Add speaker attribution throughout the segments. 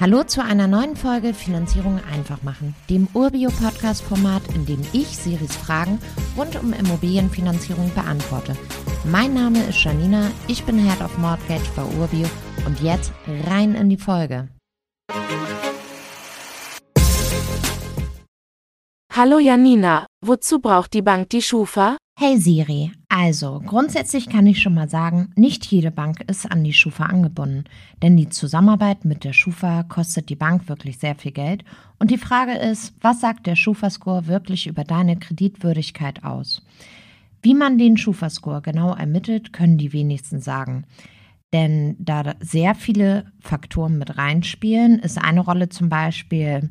Speaker 1: Hallo zu einer neuen Folge Finanzierung einfach machen, dem Urbio-Podcast-Format, in dem ich Siris Fragen rund um Immobilienfinanzierung beantworte. Mein Name ist Janina, ich bin Head of Mortgage bei Urbio und jetzt rein in die Folge.
Speaker 2: Hallo Janina, wozu braucht die Bank die Schufa?
Speaker 1: Hey Siri, also grundsätzlich kann ich schon mal sagen, nicht jede Bank ist an die Schufa angebunden, denn die Zusammenarbeit mit der Schufa kostet die Bank wirklich sehr viel Geld und die Frage ist, was sagt der Schufa-Score wirklich über deine Kreditwürdigkeit aus? Wie man den Schufa-Score genau ermittelt, können die wenigsten sagen. Denn da sehr viele Faktoren mit reinspielen, ist eine Rolle zum Beispiel,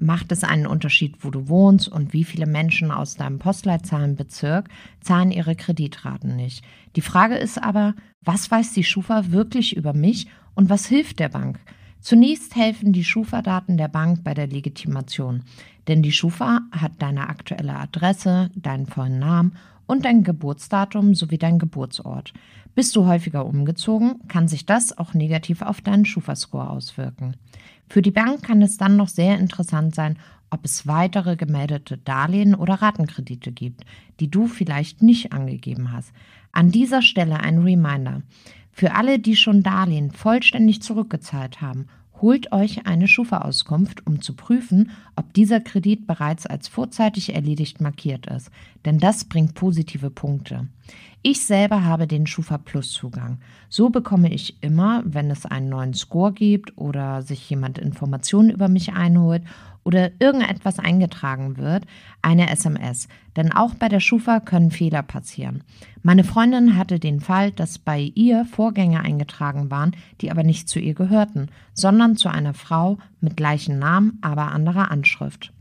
Speaker 1: Macht es einen Unterschied, wo du wohnst und wie viele Menschen aus deinem Postleitzahlenbezirk zahlen ihre Kreditraten nicht? Die Frage ist aber, was weiß die Schufa wirklich über mich und was hilft der Bank? Zunächst helfen die Schufa-Daten der Bank bei der Legitimation, denn die Schufa hat deine aktuelle Adresse, deinen vollen Namen und dein Geburtsdatum sowie dein Geburtsort. Bist du häufiger umgezogen, kann sich das auch negativ auf deinen Schufa-Score auswirken. Für die Bank kann es dann noch sehr interessant sein, ob es weitere gemeldete Darlehen oder Ratenkredite gibt, die du vielleicht nicht angegeben hast. An dieser Stelle ein Reminder. Für alle, die schon Darlehen vollständig zurückgezahlt haben, holt euch eine Schufa-Auskunft, um zu prüfen, ob dieser Kredit bereits als vorzeitig erledigt markiert ist, denn das bringt positive Punkte. Ich selber habe den Schufa Plus Zugang. So bekomme ich immer, wenn es einen neuen Score gibt oder sich jemand Informationen über mich einholt oder irgendetwas eingetragen wird, eine SMS. Denn auch bei der Schufa können Fehler passieren. Meine Freundin hatte den Fall, dass bei ihr Vorgänge eingetragen waren, die aber nicht zu ihr gehörten, sondern zu einer Frau mit gleichem Namen, aber anderer Anschrift.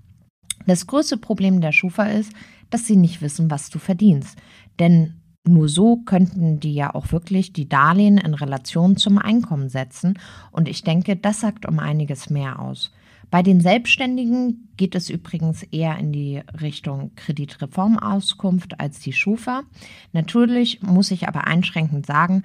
Speaker 1: Das größte Problem der Schufa ist, dass sie nicht wissen, was du verdienst. Denn nur so könnten die ja auch wirklich die Darlehen in Relation zum Einkommen setzen. Und ich denke, das sagt um einiges mehr aus. Bei den Selbstständigen geht es übrigens eher in die Richtung Kreditreformauskunft als die Schufa. Natürlich muss ich aber einschränkend sagen,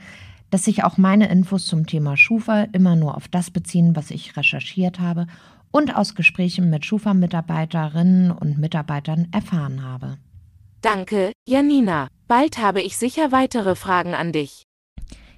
Speaker 1: dass sich auch meine Infos zum Thema Schufa immer nur auf das beziehen, was ich recherchiert habe und aus Gesprächen mit Schufa-Mitarbeiterinnen und Mitarbeitern erfahren habe.
Speaker 2: Danke, Janina. Bald habe ich sicher weitere Fragen an dich.